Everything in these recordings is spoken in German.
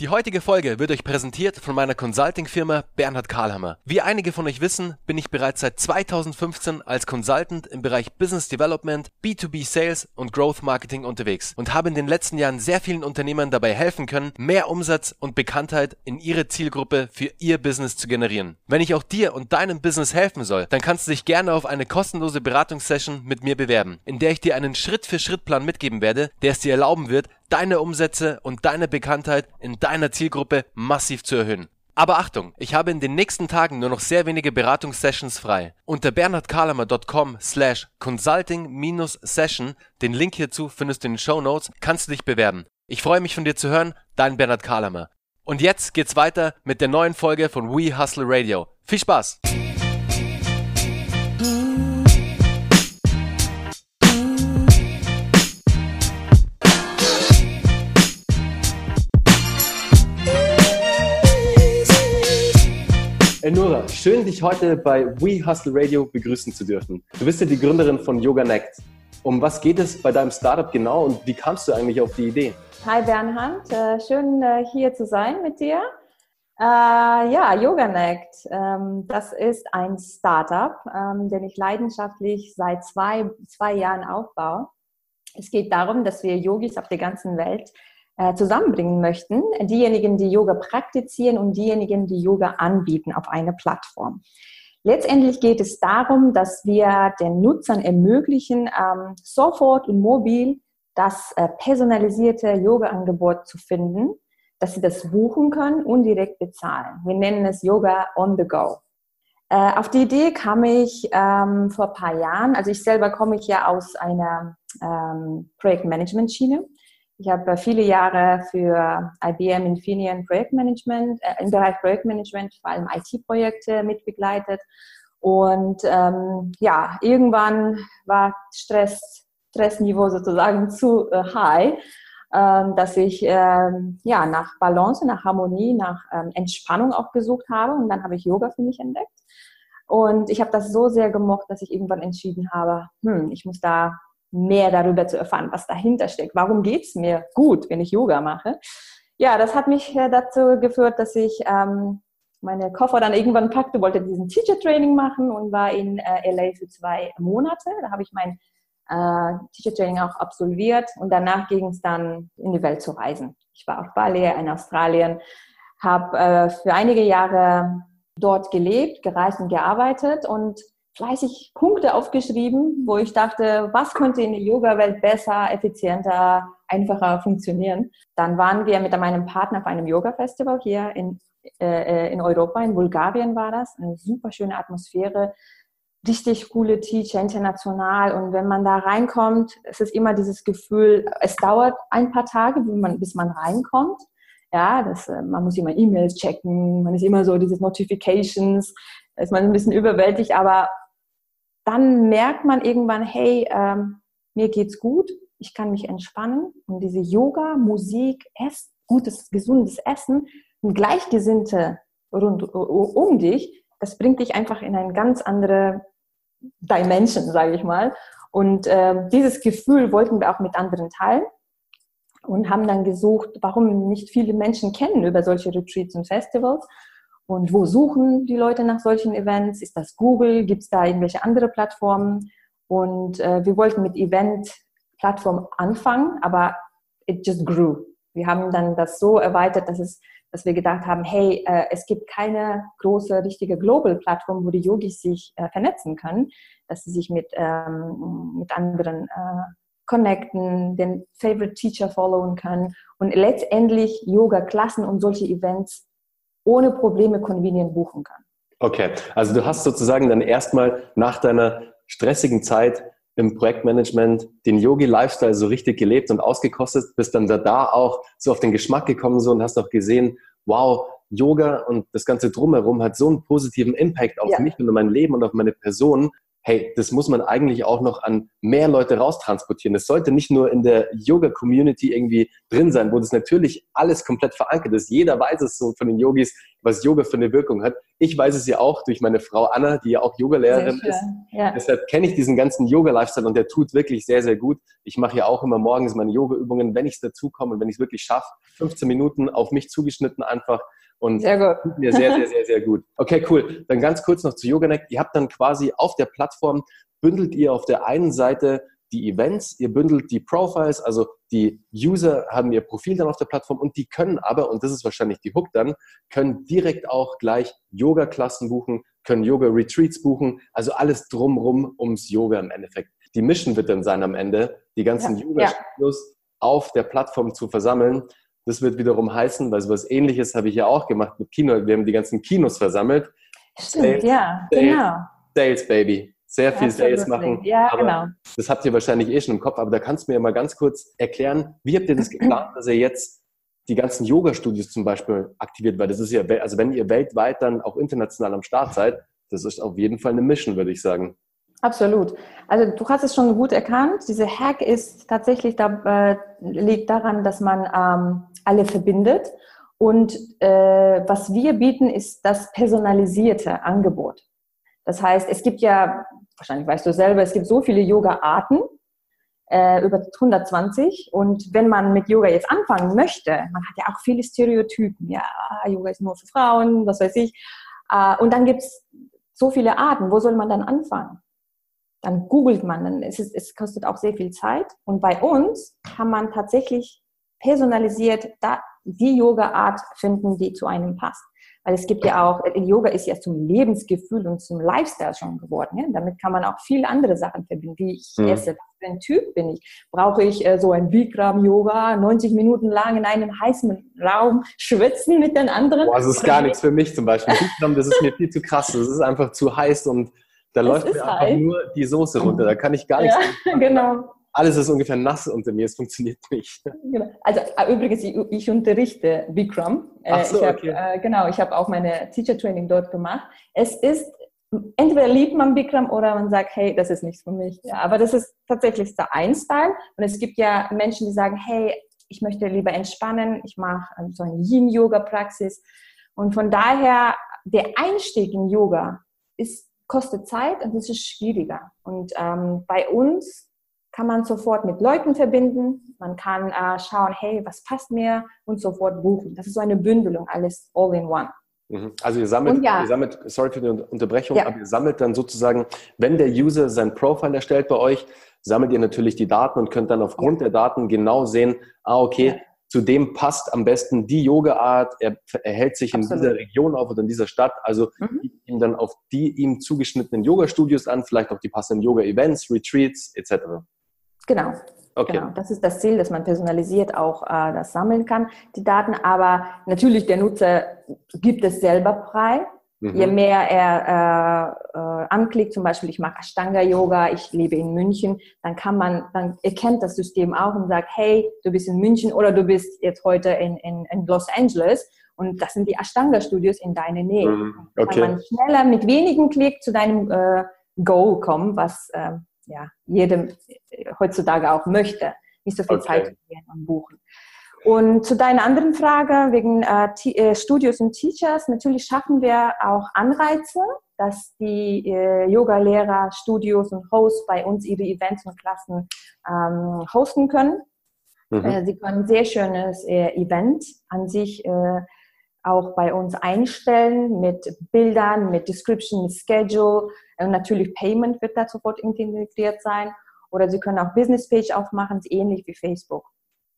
Die heutige Folge wird euch präsentiert von meiner Consulting-Firma Bernhard Karlhammer. Wie einige von euch wissen, bin ich bereits seit 2015 als Consultant im Bereich Business Development, B2B Sales und Growth Marketing unterwegs und habe in den letzten Jahren sehr vielen Unternehmern dabei helfen können, mehr Umsatz und Bekanntheit in ihre Zielgruppe für ihr Business zu generieren. Wenn ich auch dir und deinem Business helfen soll, dann kannst du dich gerne auf eine kostenlose Beratungssession mit mir bewerben, in der ich dir einen Schritt-für-Schritt-Plan mitgeben werde, der es dir erlauben wird, deine Umsätze und deine Bekanntheit in deiner Zielgruppe massiv zu erhöhen. Aber Achtung, ich habe in den nächsten Tagen nur noch sehr wenige Beratungssessions frei. Unter bernhardkalamer.com slash consulting-session, den Link hierzu findest du in den Show Notes, kannst du dich bewerben. Ich freue mich von dir zu hören, dein Bernhard Kalamer. Und jetzt geht's weiter mit der neuen Folge von We Hustle Radio. Viel Spaß! Nora, schön, dich heute bei We Hustle Radio begrüßen zu dürfen. Du bist ja die Gründerin von Yoga Next. Um was geht es bei deinem Startup genau und wie kamst du eigentlich auf die Idee? Hi Bernhard, äh, schön äh, hier zu sein mit dir. Äh, ja, YogaNect, ähm, das ist ein Startup, ähm, den ich leidenschaftlich seit zwei, zwei Jahren aufbaue. Es geht darum, dass wir Yogis auf der ganzen Welt äh, zusammenbringen möchten. Diejenigen, die Yoga praktizieren und diejenigen, die Yoga anbieten auf einer Plattform. Letztendlich geht es darum, dass wir den Nutzern ermöglichen, ähm, sofort und mobil das äh, personalisierte Yoga-Angebot zu finden, dass sie das buchen können und direkt bezahlen. Wir nennen es Yoga on the go. Äh, auf die Idee kam ich ähm, vor ein paar Jahren. Also ich selber komme ich ja aus einer ähm, Projektmanagement-Schiene. Ich habe viele Jahre für IBM Infineon Projektmanagement, äh, im Bereich Projektmanagement, vor allem IT-Projekte mitbegleitet. Und ähm, ja, irgendwann war Stress, Stressniveau sozusagen zu äh, high, äh, dass ich äh, ja, nach Balance, nach Harmonie, nach ähm, Entspannung auch gesucht habe. Und dann habe ich Yoga für mich entdeckt. Und ich habe das so sehr gemocht, dass ich irgendwann entschieden habe, hm, ich muss da mehr darüber zu erfahren, was dahinter steckt. Warum geht es mir gut, wenn ich Yoga mache? Ja, das hat mich äh, dazu geführt, dass ich ähm, meine Koffer dann irgendwann packte, wollte diesen Teacher Training machen und war in äh, LA für zwei Monate. Da habe ich mein äh, Teacher Training auch absolviert und danach ging es dann in die Welt zu reisen. Ich war auf Bali, in Australien, habe äh, für einige Jahre dort gelebt, gereist und gearbeitet und fleißig Punkte aufgeschrieben, wo ich dachte, was könnte in der Yoga-Welt besser, effizienter, einfacher funktionieren. Dann waren wir mit meinem Partner auf einem Yoga-Festival hier in, äh, in Europa, in Bulgarien war das. Eine super schöne Atmosphäre, richtig coole Teacher, international. Und wenn man da reinkommt, es ist immer dieses Gefühl, es dauert ein paar Tage, bis man, reinkommt. Ja, das, äh, man muss immer E-Mails checken, man ist immer so diese Notifications, ist man ein bisschen überwältigt, aber dann merkt man irgendwann, hey, ähm, mir geht's gut, ich kann mich entspannen und diese Yoga, Musik, Essen, gutes, gesundes Essen und Gleichgesinnte rund um dich, das bringt dich einfach in eine ganz andere Dimension, sage ich mal. Und äh, dieses Gefühl wollten wir auch mit anderen teilen und haben dann gesucht, warum nicht viele Menschen kennen über solche Retreats und Festivals. Und wo suchen die Leute nach solchen Events? Ist das Google? Gibt es da irgendwelche andere Plattformen? Und äh, wir wollten mit Event-Plattform anfangen, aber it just grew. Wir haben dann das so erweitert, dass, es, dass wir gedacht haben, hey, äh, es gibt keine große, richtige Global-Plattform, wo die Yogis sich äh, vernetzen können, dass sie sich mit, ähm, mit anderen äh, connecten, den Favorite Teacher followen können und letztendlich Yoga-Klassen und solche Events ohne Probleme convenient buchen kann. Okay, also du hast sozusagen dann erstmal nach deiner stressigen Zeit im Projektmanagement den Yogi-Lifestyle so richtig gelebt und ausgekostet, bist dann da, da auch so auf den Geschmack gekommen so und hast auch gesehen, wow, Yoga und das ganze Drumherum hat so einen positiven Impact auf ja. mich und mein Leben und auf meine Person. Hey, das muss man eigentlich auch noch an mehr Leute raustransportieren. Es sollte nicht nur in der Yoga-Community irgendwie drin sein, wo das natürlich alles komplett verankert ist. Jeder weiß es so von den Yogis, was Yoga für eine Wirkung hat. Ich weiß es ja auch durch meine Frau Anna, die ja auch Yogalehrerin ist. Ja. Deshalb kenne ich diesen ganzen Yoga-Lifestyle und der tut wirklich sehr, sehr gut. Ich mache ja auch immer morgens meine Yoga-Übungen, wenn ich es dazu komme und wenn ich es wirklich schaffe, 15 Minuten auf mich zugeschnitten einfach und sehr gut. tut mir sehr, sehr, sehr, sehr gut. Okay, cool. Dann ganz kurz noch zu YogaNet. Ihr habt dann quasi auf der Plattform, bündelt ihr auf der einen Seite die Events, ihr bündelt die Profiles, also die User haben ihr Profil dann auf der Plattform und die können aber, und das ist wahrscheinlich die Hook dann, können direkt auch gleich Yoga-Klassen buchen, können Yoga-Retreats buchen, also alles drumrum ums Yoga im Endeffekt. Die Mission wird dann sein am Ende, die ganzen ja, Yoga-Studios ja. auf der Plattform zu versammeln. Das wird wiederum heißen, weil sowas ähnliches habe ich ja auch gemacht mit Kino. Wir haben die ganzen Kinos versammelt. Stimmt, Sales, ja, Sales, genau. Sales, Baby. Sehr viel Sales machen. Ja, genau. Das habt ihr wahrscheinlich eh schon im Kopf, aber da kannst du mir mal ganz kurz erklären, wie habt ihr das geplant, dass ihr jetzt die ganzen Yoga-Studios zum Beispiel aktiviert, weil das ist ja, also wenn ihr weltweit dann auch international am Start seid, das ist auf jeden Fall eine Mission, würde ich sagen. Absolut. Also du hast es schon gut erkannt. Diese Hack ist tatsächlich da, äh, liegt daran, dass man ähm, alle verbindet. Und äh, was wir bieten, ist das personalisierte Angebot. Das heißt, es gibt ja, wahrscheinlich weißt du selber, es gibt so viele Yoga-Arten, äh, über 120. Und wenn man mit Yoga jetzt anfangen möchte, man hat ja auch viele Stereotypen. Ja, Yoga ist nur für Frauen, was weiß ich. Äh, und dann gibt es so viele Arten. Wo soll man dann anfangen? Dann googelt man, dann ist es, es kostet auch sehr viel Zeit. Und bei uns kann man tatsächlich personalisiert da, die Yoga-Art finden, die zu einem passt. Weil es gibt ja auch, Yoga ist ja zum Lebensgefühl und zum Lifestyle schon geworden. Ja? Damit kann man auch viele andere Sachen verbinden, wie ich mhm. esse, was für ein Typ bin ich. Brauche ich äh, so ein Bikram-Yoga, 90 Minuten lang in einem heißen Raum schwitzen mit den anderen? Boah, das ist gar nichts für mich zum Beispiel. Bikram, das ist mir viel zu krass. Das ist einfach zu heiß und da es läuft mir einfach halt. nur die Soße runter. Da kann ich gar nichts. Ja, genau. Alles ist ungefähr nass unter mir. Es funktioniert nicht. Genau. Also äh, übrigens, ich, ich unterrichte Bikram. Äh, Ach so, ich hab, okay. äh, genau, ich habe auch meine Teacher Training dort gemacht. Es ist entweder liebt man Bikram oder man sagt, hey, das ist nichts für mich. Ja, aber das ist tatsächlich der Ein-Style. Und es gibt ja Menschen, die sagen, hey, ich möchte lieber entspannen, ich mache ähm, so eine Yin-Yoga-Praxis. Und von daher, der Einstieg in Yoga ist kostet Zeit und es ist schwieriger. Und ähm, bei uns kann man sofort mit Leuten verbinden, man kann äh, schauen, hey, was passt mir und sofort buchen. Das ist so eine Bündelung, alles all in one. Mhm. Also ihr sammelt, ja. ihr sammelt, sorry für die Unterbrechung, ja. aber ihr sammelt dann sozusagen, wenn der User sein Profile erstellt bei euch, sammelt ihr natürlich die Daten und könnt dann aufgrund ja. der Daten genau sehen, ah, okay, zu dem passt am besten die Yoga-Art, er, er hält sich Absolut. in dieser Region auf oder in dieser Stadt, also mhm. ihm dann auf die ihm zugeschnittenen Yoga-Studios an, vielleicht auch die passenden Yoga-Events, Retreats etc. Genau. Okay. Genau, das ist das Ziel, dass man personalisiert auch äh, das sammeln kann, die Daten. Aber natürlich, der Nutzer gibt es selber frei. Mhm. Je mehr er äh, äh, anklickt, zum Beispiel, ich mache Ashtanga-Yoga, ich lebe in München, dann kann man, dann erkennt das System auch und sagt, hey, du bist in München oder du bist jetzt heute in, in, in Los Angeles und das sind die Ashtanga-Studios in deiner Nähe. Mhm. Okay. Kann man schneller mit wenigen Klick zu deinem äh, Goal kommen, was äh, ja, jedem heutzutage auch möchte. Nicht so viel okay. Zeit und buchen. Und zu deiner anderen Frage wegen äh, äh, Studios und Teachers, natürlich schaffen wir auch Anreize, dass die äh, Yoga-Lehrer, Studios und Hosts bei uns ihre Events und Klassen ähm, hosten können. Mhm. Äh, sie können ein sehr schönes äh, Event an sich äh, auch bei uns einstellen mit Bildern, mit Description, mit Schedule. Und natürlich Payment wird da sofort integriert sein. Oder Sie können auch Business Page aufmachen, ähnlich wie Facebook.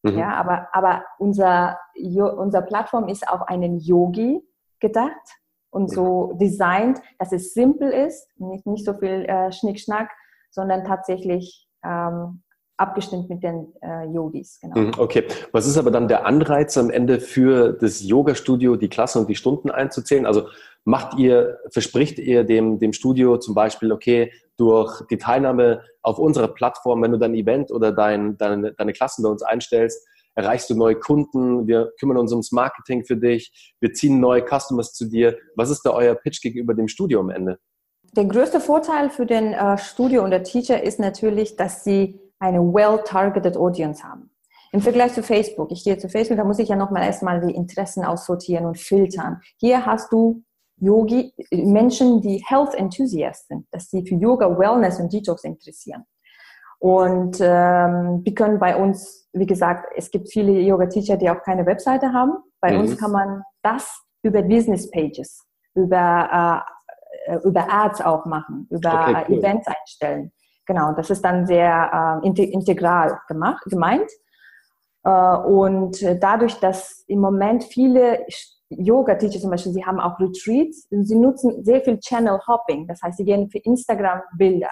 Mhm. Ja, aber, aber unser, unser Plattform ist auf einen Yogi gedacht und so designt, dass es simpel ist, nicht, nicht so viel äh, Schnickschnack, sondern tatsächlich ähm, abgestimmt mit den äh, Yogis. Genau. Mhm, okay. Was ist aber dann der Anreiz am Ende für das Yoga-Studio, die Klassen und die Stunden einzuzählen? Also macht ihr, verspricht ihr dem, dem Studio zum Beispiel, okay, durch die Teilnahme auf unserer Plattform, wenn du dein Event oder dein, deine, deine Klassen bei uns einstellst, erreichst du neue Kunden, wir kümmern uns ums Marketing für dich, wir ziehen neue Customers zu dir. Was ist da euer Pitch gegenüber dem Studio am Ende? der größte Vorteil für den äh, Studio und der Teacher ist natürlich, dass sie eine well-targeted Audience haben. Im Vergleich zu Facebook, ich gehe zu Facebook, da muss ich ja nochmal erstmal die Interessen aussortieren und filtern. Hier hast du Yogi, Menschen, die Health Enthusiasts sind, dass sie für Yoga, Wellness und Detox interessieren. Und ähm, die können bei uns, wie gesagt, es gibt viele Yoga-Teacher, die auch keine Webseite haben. Bei mhm. uns kann man das über Business Pages, über, äh, über Ads auch machen, über okay, cool. Events einstellen. Genau, das ist dann sehr äh, integral gemacht, gemeint. Äh, und dadurch, dass im Moment viele Yoga-Teacher zum Beispiel, sie haben auch Retreats, sie nutzen sehr viel Channel Hopping. Das heißt, sie gehen für Instagram Bilder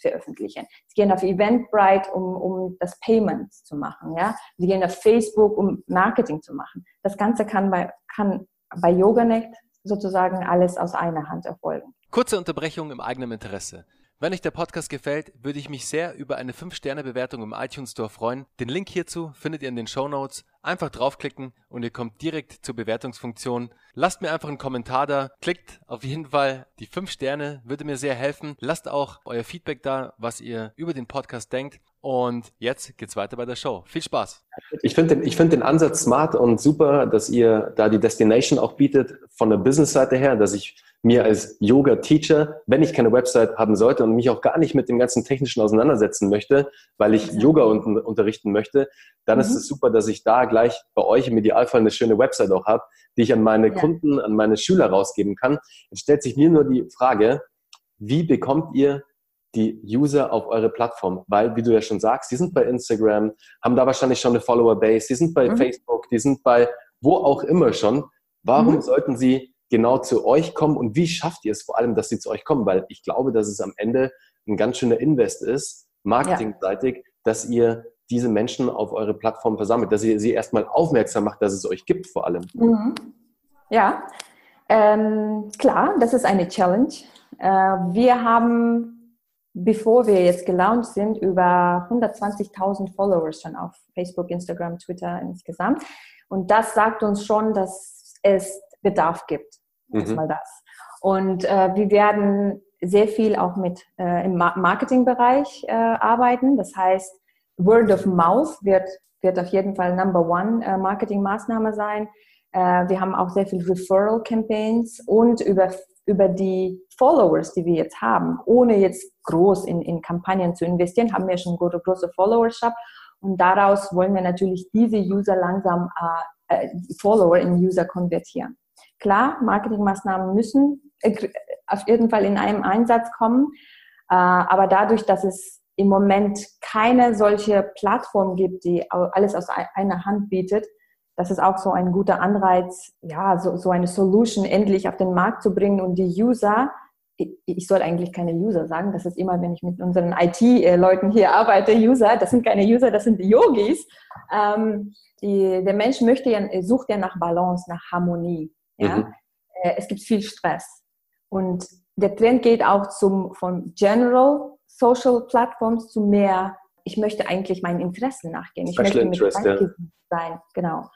veröffentlichen. Sie gehen auf Eventbrite, um, um das Payment zu machen. Ja? Sie gehen auf Facebook, um Marketing zu machen. Das Ganze kann bei, kann bei YogaNet sozusagen alles aus einer Hand erfolgen. Kurze Unterbrechung im eigenen Interesse. Wenn euch der Podcast gefällt, würde ich mich sehr über eine 5-Sterne-Bewertung im iTunes Store freuen. Den Link hierzu findet ihr in den Show Notes. Einfach draufklicken und ihr kommt direkt zur Bewertungsfunktion. Lasst mir einfach einen Kommentar da. Klickt auf jeden Fall die 5 Sterne, würde mir sehr helfen. Lasst auch euer Feedback da, was ihr über den Podcast denkt. Und jetzt geht's weiter bei der Show. Viel Spaß. Ich finde den, ich find den Ansatz smart und super, dass ihr da die Destination auch bietet von der Business-Seite her, dass ich mir als Yoga-Teacher, wenn ich keine Website haben sollte und mich auch gar nicht mit dem ganzen Technischen auseinandersetzen möchte, weil ich Yoga un unterrichten möchte, dann mhm. ist es super, dass ich da gleich bei euch im Idealfall eine schöne Website auch habe, die ich an meine ja. Kunden, an meine Schüler rausgeben kann. Jetzt stellt sich mir nur die Frage, wie bekommt ihr die User auf eure Plattform, weil, wie du ja schon sagst, die sind bei Instagram, haben da wahrscheinlich schon eine Follower-Base, die sind bei mhm. Facebook, die sind bei wo auch immer schon. Warum mhm. sollten sie genau zu euch kommen und wie schafft ihr es vor allem, dass sie zu euch kommen? Weil ich glaube, dass es am Ende ein ganz schöner Invest ist, marketingseitig, ja. dass ihr diese Menschen auf eure Plattform versammelt, dass ihr sie erstmal aufmerksam macht, dass es euch gibt vor allem. Mhm. Ja, ähm, klar, das ist eine Challenge. Äh, wir haben bevor wir jetzt gelauncht sind, über 120.000 Followers schon auf Facebook, Instagram, Twitter insgesamt. Und das sagt uns schon, dass es Bedarf gibt. Mhm. Erstmal das. Und äh, wir werden sehr viel auch mit äh, im Marketingbereich äh, arbeiten. Das heißt, Word of Mouth wird, wird auf jeden Fall Number One äh, Marketingmaßnahme sein. Äh, wir haben auch sehr viel Referral Campaigns und über über die Followers, die wir jetzt haben, ohne jetzt groß in, in Kampagnen zu investieren, haben wir schon eine große Followership und daraus wollen wir natürlich diese User langsam äh, äh, Follower in User konvertieren. Klar, Marketingmaßnahmen müssen äh, auf jeden Fall in einem Einsatz kommen, äh, aber dadurch, dass es im Moment keine solche Plattform gibt, die alles aus einer Hand bietet, das ist auch so ein guter Anreiz, ja, so, so eine Solution endlich auf den Markt zu bringen und die User, ich soll eigentlich keine User sagen, das ist immer, wenn ich mit unseren IT-Leuten hier arbeite, User, das sind keine User, das sind die Yogis. Ähm, die, der Mensch möchte ja, sucht ja nach Balance, nach Harmonie. Ja? Mhm. Äh, es gibt viel Stress. Und der Trend geht auch zum, von General Social Platforms zu mehr, ich möchte eigentlich meinen Interessen nachgehen. Ich Special möchte mit Interest, ja. sein, genau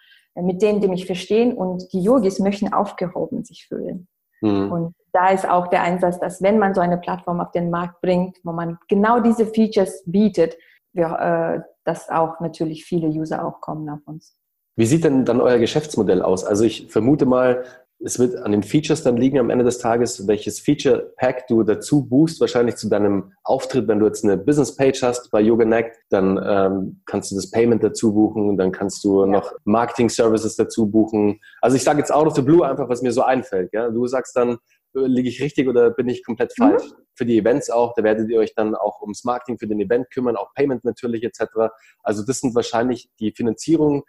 mit denen, die mich verstehen und die Yogis möchten aufgehoben sich fühlen. Mhm. Und da ist auch der Einsatz, dass wenn man so eine Plattform auf den Markt bringt, wo man genau diese Features bietet, wir, äh, dass auch natürlich viele User auch kommen auf uns. Wie sieht denn dann euer Geschäftsmodell aus? Also ich vermute mal, es wird an den Features dann liegen am Ende des Tages, welches Feature Pack du dazu buchst, wahrscheinlich zu deinem Auftritt. Wenn du jetzt eine Business Page hast bei YogaNect, dann ähm, kannst du das Payment dazu buchen, dann kannst du ja. noch Marketing Services dazu buchen. Also ich sage jetzt out of the blue einfach, was mir so einfällt. Ja? Du sagst dann, äh, liege ich richtig oder bin ich komplett mhm. falsch? Mhm. Für die Events auch, da werdet ihr euch dann auch ums Marketing für den Event kümmern, auch Payment natürlich etc. Also das sind wahrscheinlich die Finanzierungen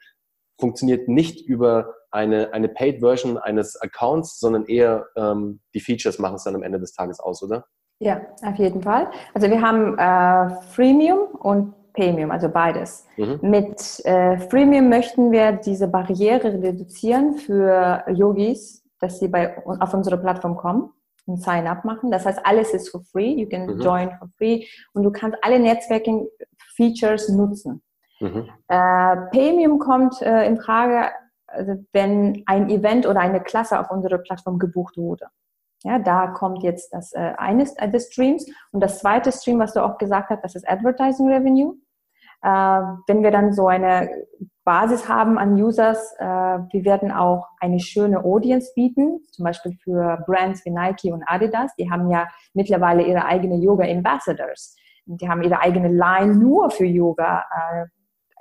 funktioniert nicht über eine, eine Paid-Version eines Accounts, sondern eher ähm, die Features machen es dann am Ende des Tages aus, oder? Ja, auf jeden Fall. Also wir haben äh, Freemium und Premium, also beides. Mhm. Mit äh, Freemium möchten wir diese Barriere reduzieren für Yogis, dass sie bei, auf unsere Plattform kommen und Sign-up machen. Das heißt, alles ist for free. You can mhm. join for free und du kannst alle Netzwerking-Features nutzen. Mhm. Äh, Premium kommt äh, in Frage, wenn ein Event oder eine Klasse auf unserer Plattform gebucht wurde. Ja, da kommt jetzt das äh, eines äh, des Streams. Und das zweite Stream, was du auch gesagt hast, das ist Advertising Revenue. Äh, wenn wir dann so eine Basis haben an Users, äh, wir werden auch eine schöne Audience bieten, zum Beispiel für Brands wie Nike und Adidas. Die haben ja mittlerweile ihre eigene Yoga Ambassadors. Die haben ihre eigene Line nur für Yoga, äh,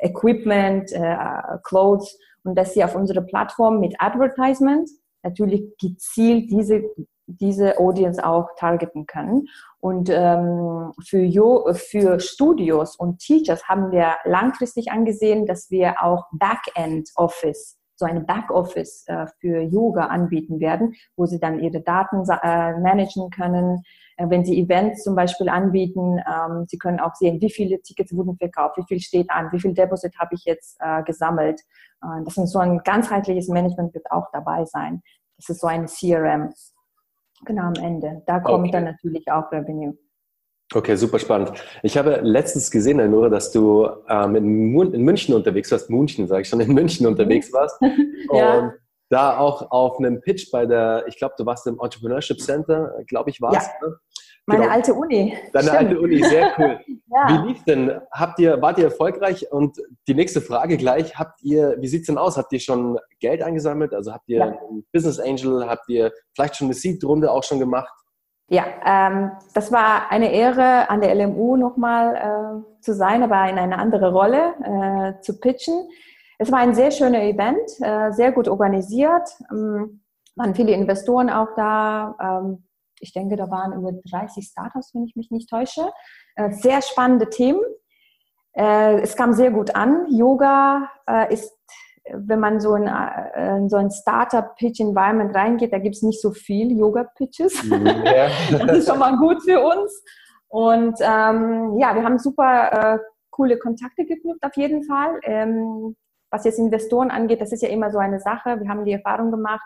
Equipment, äh, Clothes und dass sie auf unsere Plattform mit Advertisement natürlich gezielt diese diese Audience auch targeten können. Und ähm, für, jo für Studios und Teachers haben wir langfristig angesehen, dass wir auch Backend Office, so eine Backoffice äh, für Yoga anbieten werden, wo sie dann ihre Daten äh, managen können. Äh, wenn sie Events zum Beispiel anbieten, ähm, sie können auch sehen, wie viele Tickets wurden verkauft, wie viel steht an, wie viel Deposit habe ich jetzt äh, gesammelt. Äh, das ist so ein ganzheitliches Management wird auch dabei sein. Das ist so ein CRM. Genau, am Ende. Da kommt okay. dann natürlich auch Revenue. Okay, super spannend. Ich habe letztens gesehen, Nora, dass du ähm, in, in, München unterwegs warst, München sage ich schon, in München unterwegs warst. ja. Und da auch auf einem Pitch bei der, ich glaube, du warst im Entrepreneurship Center, glaube ich, warst. Ja. Ne? Meine genau. alte Uni. Deine Stimmt. alte Uni, sehr cool. ja. Wie lief denn? Habt ihr, wart ihr erfolgreich? Und die nächste Frage gleich, habt ihr, wie sieht es denn aus? Habt ihr schon Geld eingesammelt? Also habt ihr ja. einen Business Angel? Habt ihr vielleicht schon eine Seed-Runde auch schon gemacht? Ja, ähm, das war eine Ehre, an der LMU nochmal äh, zu sein, aber in eine andere Rolle äh, zu pitchen. Es war ein sehr schöner Event, äh, sehr gut organisiert. Ähm, waren viele Investoren auch da. Ähm, ich denke, da waren über 30 Startups, wenn ich mich nicht täusche. Äh, sehr spannende Themen. Äh, es kam sehr gut an. Yoga äh, ist, wenn man so in, in so ein Startup-Pitch-Environment reingeht, da gibt es nicht so viel Yoga-Pitches. Mhm, ja. das ist schon mal gut für uns. Und ähm, ja, wir haben super äh, coole Kontakte geknüpft auf jeden Fall. Ähm, was jetzt Investoren angeht, das ist ja immer so eine Sache. Wir haben die Erfahrung gemacht,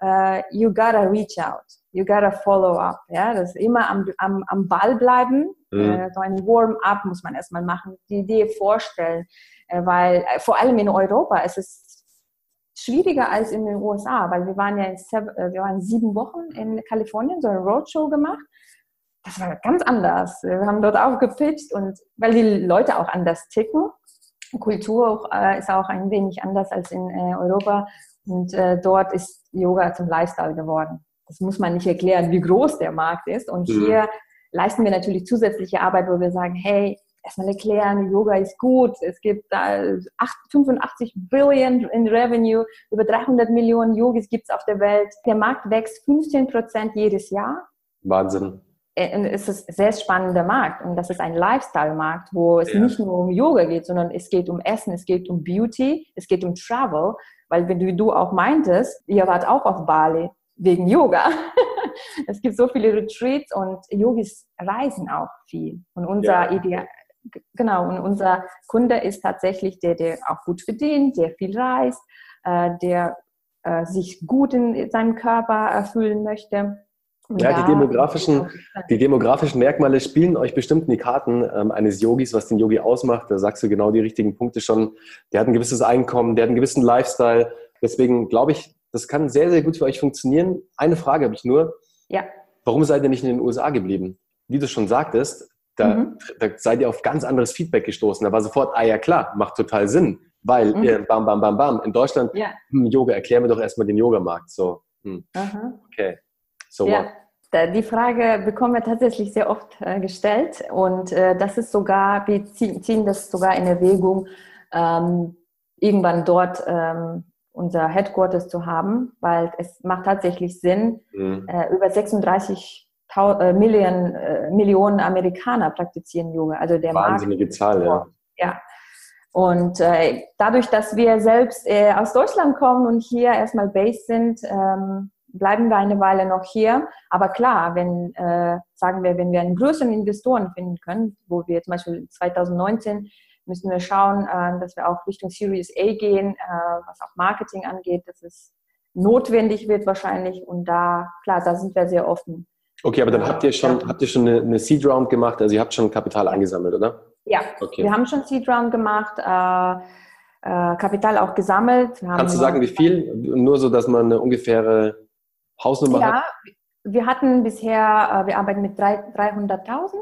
uh, you gotta reach out you gotta follow up. Ja, das ist immer am, am, am Ball bleiben. Mhm. Äh, so ein Warm-up muss man erstmal machen, die Idee vorstellen, äh, weil äh, vor allem in Europa ist es schwieriger als in den USA, weil wir waren ja in äh, wir waren sieben Wochen in Kalifornien, so eine Roadshow gemacht. Das war ganz anders. Wir haben dort auch gepitcht und weil die Leute auch anders ticken. Kultur auch, äh, ist auch ein wenig anders als in äh, Europa und dort ist Yoga zum Lifestyle geworden das muss man nicht erklären, wie groß der Markt ist. Und mhm. hier leisten wir natürlich zusätzliche Arbeit, wo wir sagen, hey, erstmal erklären, Yoga ist gut, es gibt äh, 85 Billion in Revenue, über 300 Millionen Yogis gibt es auf der Welt. Der Markt wächst 15 Prozent jedes Jahr. Wahnsinn. Äh, es ist ein sehr spannender Markt und das ist ein Lifestyle-Markt, wo es ja. nicht nur um Yoga geht, sondern es geht um Essen, es geht um Beauty, es geht um Travel, weil wenn du, du auch meintest, ihr wart auch auf Bali, wegen Yoga. es gibt so viele Retreats und Yogis reisen auch viel. Und unser ja. Ideal, genau, und unser Kunde ist tatsächlich der, der auch gut verdient, der viel reist, äh, der äh, sich gut in seinem Körper erfüllen möchte. ja, die demografischen, die demografischen Merkmale spielen euch bestimmt in die Karten ähm, eines Yogis, was den Yogi ausmacht. Da sagst du genau die richtigen Punkte schon. Der hat ein gewisses Einkommen, der hat einen gewissen Lifestyle. Deswegen glaube ich, das kann sehr, sehr gut für euch funktionieren. Eine Frage habe ich nur. Ja. Warum seid ihr nicht in den USA geblieben? Wie du schon sagtest, da, mhm. da seid ihr auf ganz anderes Feedback gestoßen. Da war sofort, ah ja klar, macht total Sinn. Weil, mhm. ihr, bam, bam, bam, bam, in Deutschland, ja. hm, Yoga, erklären wir doch erstmal den Yogamarkt. So, hm. okay. So ja. what? Die Frage bekommen wir tatsächlich sehr oft äh, gestellt und äh, das ist sogar, wir ziehen das sogar in Erwägung, ähm, irgendwann dort ähm, unser Headquarters zu haben, weil es macht tatsächlich Sinn, mhm. äh, über 36 äh, Millionen, äh, Millionen Amerikaner praktizieren Yoga. Also der Wahnsinnige Markt, Zahl, ja. Ja. Und äh, dadurch, dass wir selbst äh, aus Deutschland kommen und hier erstmal based sind, ähm, bleiben wir eine Weile noch hier. Aber klar, wenn, äh, sagen wir, wenn wir einen größeren Investoren finden können, wo wir zum Beispiel 2019 müssen wir schauen, äh, dass wir auch Richtung Series A gehen, äh, was auch Marketing angeht, dass es notwendig wird wahrscheinlich. Und da, klar, da sind wir sehr offen. Okay, aber dann habt ihr schon, ja. habt ihr schon eine, eine Seed Round gemacht, also ihr habt schon Kapital angesammelt, oder? Ja, okay. wir haben schon Seed Round gemacht, äh, äh, Kapital auch gesammelt. Kannst du sagen, wie viel? Nur so, dass man eine ungefähre Hausnummer ja, hat? wir hatten bisher, äh, wir arbeiten mit 300.000.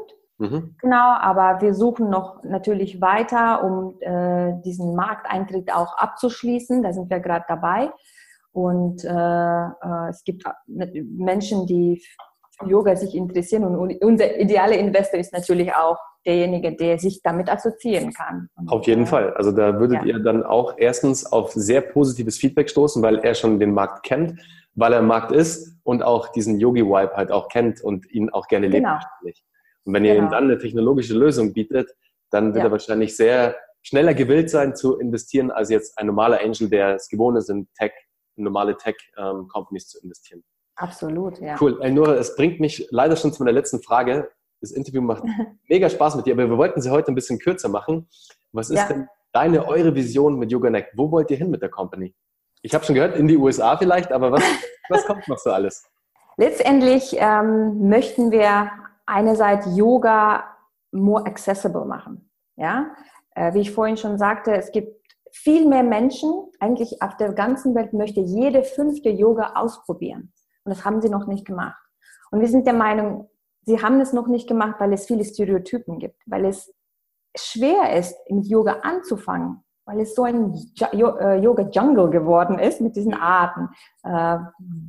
Mhm. Genau, aber wir suchen noch natürlich weiter, um äh, diesen Markteintritt auch abzuschließen. Da sind wir gerade dabei. Und äh, äh, es gibt Menschen, die für Yoga sich interessieren. Und unser idealer Investor ist natürlich auch derjenige, der sich damit assoziieren kann. Und, auf jeden äh, Fall. Also da würdet ja. ihr dann auch erstens auf sehr positives Feedback stoßen, weil er schon den Markt kennt, weil er im Markt ist und auch diesen Yogi-Vibe halt auch kennt und ihn auch gerne lebt. Und wenn ihr genau. ihm dann eine technologische Lösung bietet, dann wird ja. er wahrscheinlich sehr schneller gewillt sein zu investieren, als jetzt ein normaler Angel, der es gewohnt ist, in Tech, in normale Tech-Companies zu investieren. Absolut, ja. Cool. Nora, es bringt mich leider schon zu meiner letzten Frage. Das Interview macht mega Spaß mit dir, aber wir wollten sie heute ein bisschen kürzer machen. Was ist ja. denn deine, eure Vision mit YogaNect? Wo wollt ihr hin mit der Company? Ich habe schon gehört, in die USA vielleicht, aber was, was kommt noch so alles? Letztendlich ähm, möchten wir einerseits Yoga more accessible machen. Ja, äh, wie ich vorhin schon sagte, es gibt viel mehr Menschen, eigentlich auf der ganzen Welt möchte jede fünfte Yoga ausprobieren. Und das haben sie noch nicht gemacht. Und wir sind der Meinung, sie haben es noch nicht gemacht, weil es viele Stereotypen gibt, weil es schwer ist, mit Yoga anzufangen, weil es so ein äh, Yoga-Jungle geworden ist mit diesen Arten. Äh,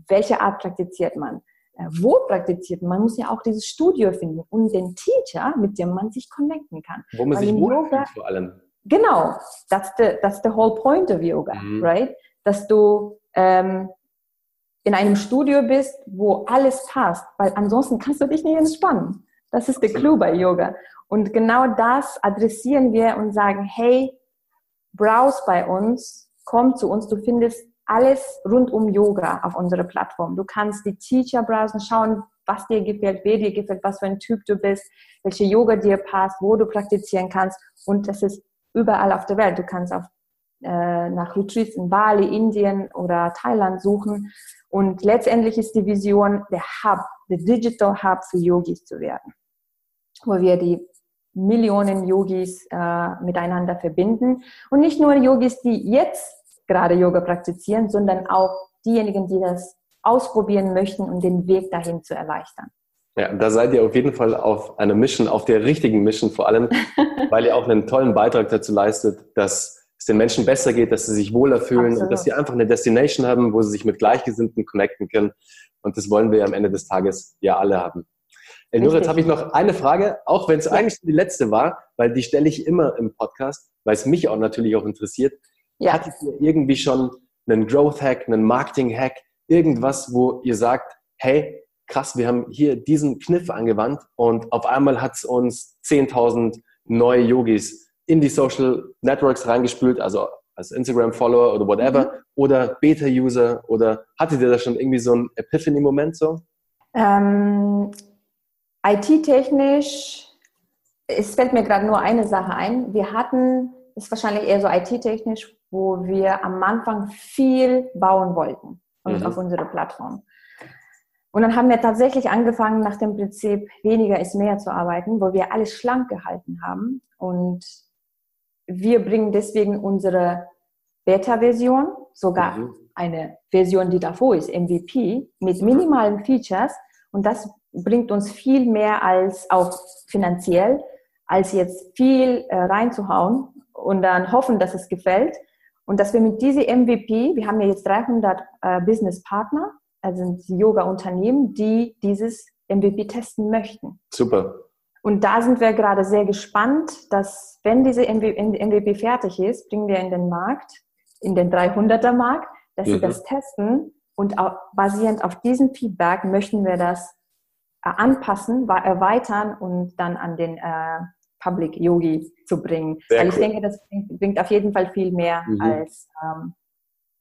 welche Art praktiziert man? Äh, wo praktiziert man? Man muss ja auch dieses Studio finden und den Teacher, mit dem man sich connecten kann. Wo man weil sich wohlfühlt vor allem. Genau, that's the, that's the whole point of Yoga, mhm. right? Dass du ähm, in einem Studio bist, wo alles passt, weil ansonsten kannst du dich nicht entspannen. Das ist der Clou bei Yoga. Und genau das adressieren wir und sagen, hey, browse bei uns, komm zu uns, du findest alles rund um Yoga auf unserer Plattform. Du kannst die Teacher browsen, schauen, was dir gefällt, wer dir gefällt, was für ein Typ du bist, welche Yoga dir passt, wo du praktizieren kannst. Und das ist überall auf der Welt. Du kannst auf, äh, nach Retreats in Bali, Indien oder Thailand suchen. Und letztendlich ist die Vision, der Hub, der Digital Hub für Yogis zu werden, wo wir die Millionen Yogis äh, miteinander verbinden. Und nicht nur Yogis, die jetzt gerade Yoga praktizieren, sondern auch diejenigen, die das ausprobieren möchten, um den Weg dahin zu erleichtern. Ja, da seid ihr auf jeden Fall auf einer Mission, auf der richtigen Mission vor allem, weil ihr auch einen tollen Beitrag dazu leistet, dass es den Menschen besser geht, dass sie sich wohler fühlen Absolut. und dass sie einfach eine Destination haben, wo sie sich mit Gleichgesinnten connecten können. Und das wollen wir am Ende des Tages ja alle haben. Elnur, jetzt habe ich noch eine Frage, auch wenn es ja. eigentlich die letzte war, weil die stelle ich immer im Podcast, weil es mich auch natürlich auch interessiert. Ja. Hattet ihr irgendwie schon einen Growth-Hack, einen Marketing-Hack, irgendwas, wo ihr sagt, hey, krass, wir haben hier diesen Kniff angewandt und auf einmal hat es uns 10.000 neue Yogis in die Social Networks reingespült, also als Instagram-Follower oder whatever, mhm. oder Beta-User oder hattet ihr da schon irgendwie so einen Epiphany-Moment so? Ähm, IT-technisch, es fällt mir gerade nur eine Sache ein. Wir hatten, ist wahrscheinlich eher so IT-technisch, wo wir am Anfang viel bauen wollten mhm. auf unsere Plattform. Und dann haben wir tatsächlich angefangen, nach dem Prinzip weniger ist mehr zu arbeiten, wo wir alles schlank gehalten haben. Und wir bringen deswegen unsere Beta-Version, sogar mhm. eine Version, die davor ist, MVP, mit minimalen Features. Und das bringt uns viel mehr als auch finanziell, als jetzt viel äh, reinzuhauen und dann hoffen, dass es gefällt. Und dass wir mit diesem MVP, wir haben ja jetzt 300 äh, Business Partner, also Yoga-Unternehmen, die dieses MVP testen möchten. Super. Und da sind wir gerade sehr gespannt, dass wenn diese MVP fertig ist, bringen wir in den Markt, in den 300er Markt, dass mhm. sie das testen und basierend auf diesem Feedback möchten wir das äh, anpassen, erweitern und dann an den äh, Public Yogi zu bringen. Sehr Weil ich cool. denke, das bringt, bringt, auf jeden Fall viel mehr mhm. als ähm,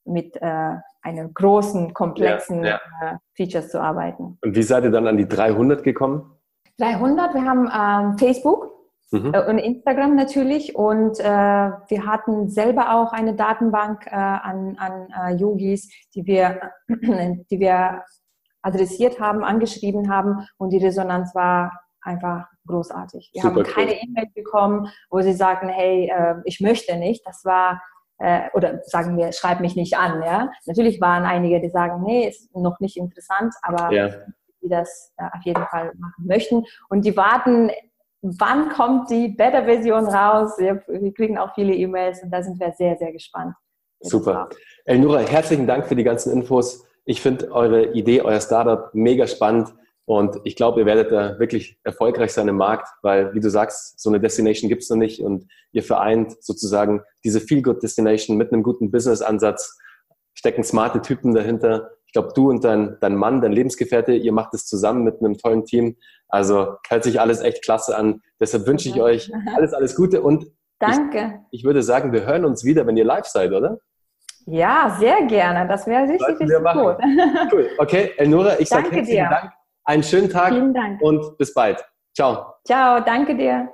mit äh, einem großen, komplexen ja, ja. Äh, Features zu arbeiten. Und wie seid ihr dann an die 300 gekommen? 300, wir haben ähm, Facebook mhm. äh, und Instagram natürlich und äh, wir hatten selber auch eine Datenbank äh, an, an Yogis, die wir, die wir adressiert haben, angeschrieben haben und die Resonanz war einfach großartig. Wir Super haben keine cool. E-Mail bekommen, wo sie sagten, hey, äh, ich möchte nicht. Das war äh, oder sagen wir, schreib mich nicht an. Ja? Natürlich waren einige, die sagen, nee, ist noch nicht interessant, aber ja. die das äh, auf jeden Fall machen möchten. Und die warten, wann kommt die Beta-Version raus? Wir, wir kriegen auch viele E-Mails und da sind wir sehr, sehr gespannt. Super. Elnura, herzlichen Dank für die ganzen Infos. Ich finde eure Idee, euer Startup mega spannend. Und ich glaube, ihr werdet da wirklich erfolgreich sein im Markt, weil, wie du sagst, so eine Destination gibt es noch nicht und ihr vereint sozusagen diese Feel-Good-Destination mit einem guten Business-Ansatz, stecken smarte Typen dahinter. Ich glaube, du und dein, dein Mann, dein Lebensgefährte, ihr macht es zusammen mit einem tollen Team. Also hört sich alles echt klasse an. Deshalb wünsche ich euch alles, alles Gute und Danke. Ich, ich würde sagen, wir hören uns wieder, wenn ihr live seid, oder? Ja, sehr gerne. Das wäre richtig, richtig gut. Cool. Okay, Elnora, ich sage herzlichen dir. Dank. Einen schönen Tag und bis bald. Ciao. Ciao, danke dir.